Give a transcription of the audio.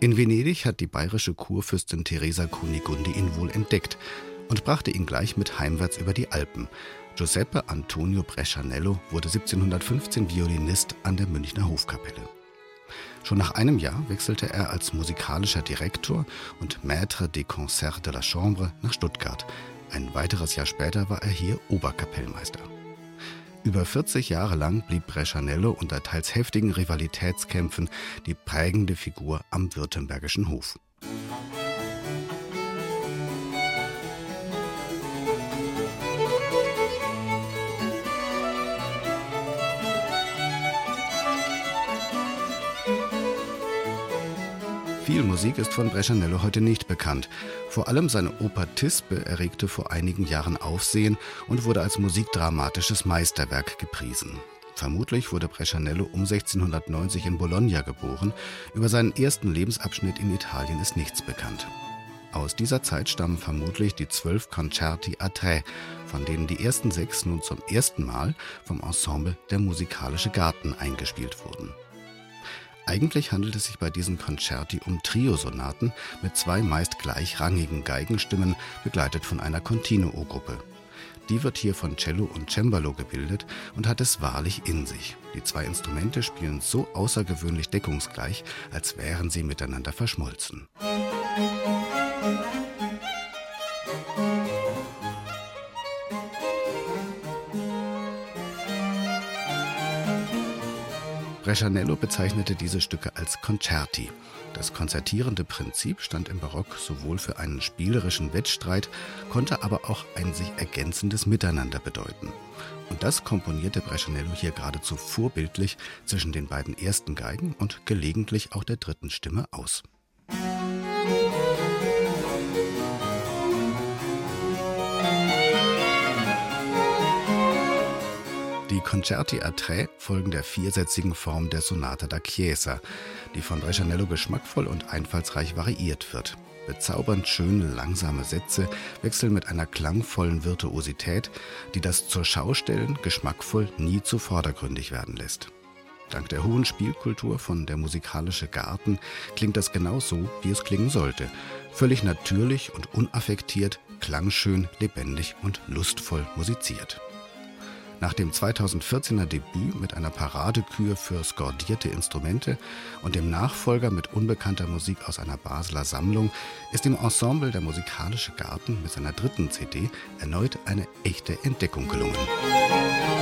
In Venedig hat die bayerische Kurfürstin Teresa Kunigundi ihn wohl entdeckt und brachte ihn gleich mit heimwärts über die Alpen. Giuseppe Antonio Brescianello wurde 1715 Violinist an der Münchner Hofkapelle. Schon nach einem Jahr wechselte er als musikalischer Direktor und Maître des Concerts de la Chambre nach Stuttgart. Ein weiteres Jahr später war er hier Oberkapellmeister. Über 40 Jahre lang blieb Brescianello unter teils heftigen Rivalitätskämpfen die prägende Figur am württembergischen Hof. Viel Musik ist von Brescianello heute nicht bekannt. Vor allem seine Oper Tispe erregte vor einigen Jahren Aufsehen und wurde als musikdramatisches Meisterwerk gepriesen. Vermutlich wurde Brescianello um 1690 in Bologna geboren. Über seinen ersten Lebensabschnitt in Italien ist nichts bekannt. Aus dieser Zeit stammen vermutlich die zwölf Concerti a tre, von denen die ersten sechs nun zum ersten Mal vom Ensemble Der Musikalische Garten eingespielt wurden. Eigentlich handelt es sich bei diesen Concerti um Triosonaten mit zwei meist gleichrangigen Geigenstimmen, begleitet von einer Continuo-Gruppe. Die wird hier von Cello und Cembalo gebildet und hat es wahrlich in sich. Die zwei Instrumente spielen so außergewöhnlich deckungsgleich, als wären sie miteinander verschmolzen. Musik Brescianello bezeichnete diese Stücke als Concerti. Das konzertierende Prinzip stand im Barock sowohl für einen spielerischen Wettstreit, konnte aber auch ein sich ergänzendes Miteinander bedeuten. Und das komponierte Brescianello hier geradezu vorbildlich zwischen den beiden ersten Geigen und gelegentlich auch der dritten Stimme aus. Die Concerti a tre folgen der viersätzigen Form der Sonata da Chiesa, die von Brescianello geschmackvoll und einfallsreich variiert wird. Bezaubernd schöne, langsame Sätze wechseln mit einer klangvollen Virtuosität, die das zur Schaustellen geschmackvoll nie zu vordergründig werden lässt. Dank der hohen Spielkultur von der musikalische Garten klingt das genau so, wie es klingen sollte. Völlig natürlich und unaffektiert, klangschön, lebendig und lustvoll musiziert. Nach dem 2014er Debüt mit einer Paradekür für skordierte Instrumente und dem Nachfolger mit unbekannter Musik aus einer Basler Sammlung ist dem Ensemble der Musikalische Garten mit seiner dritten CD erneut eine echte Entdeckung gelungen. Musik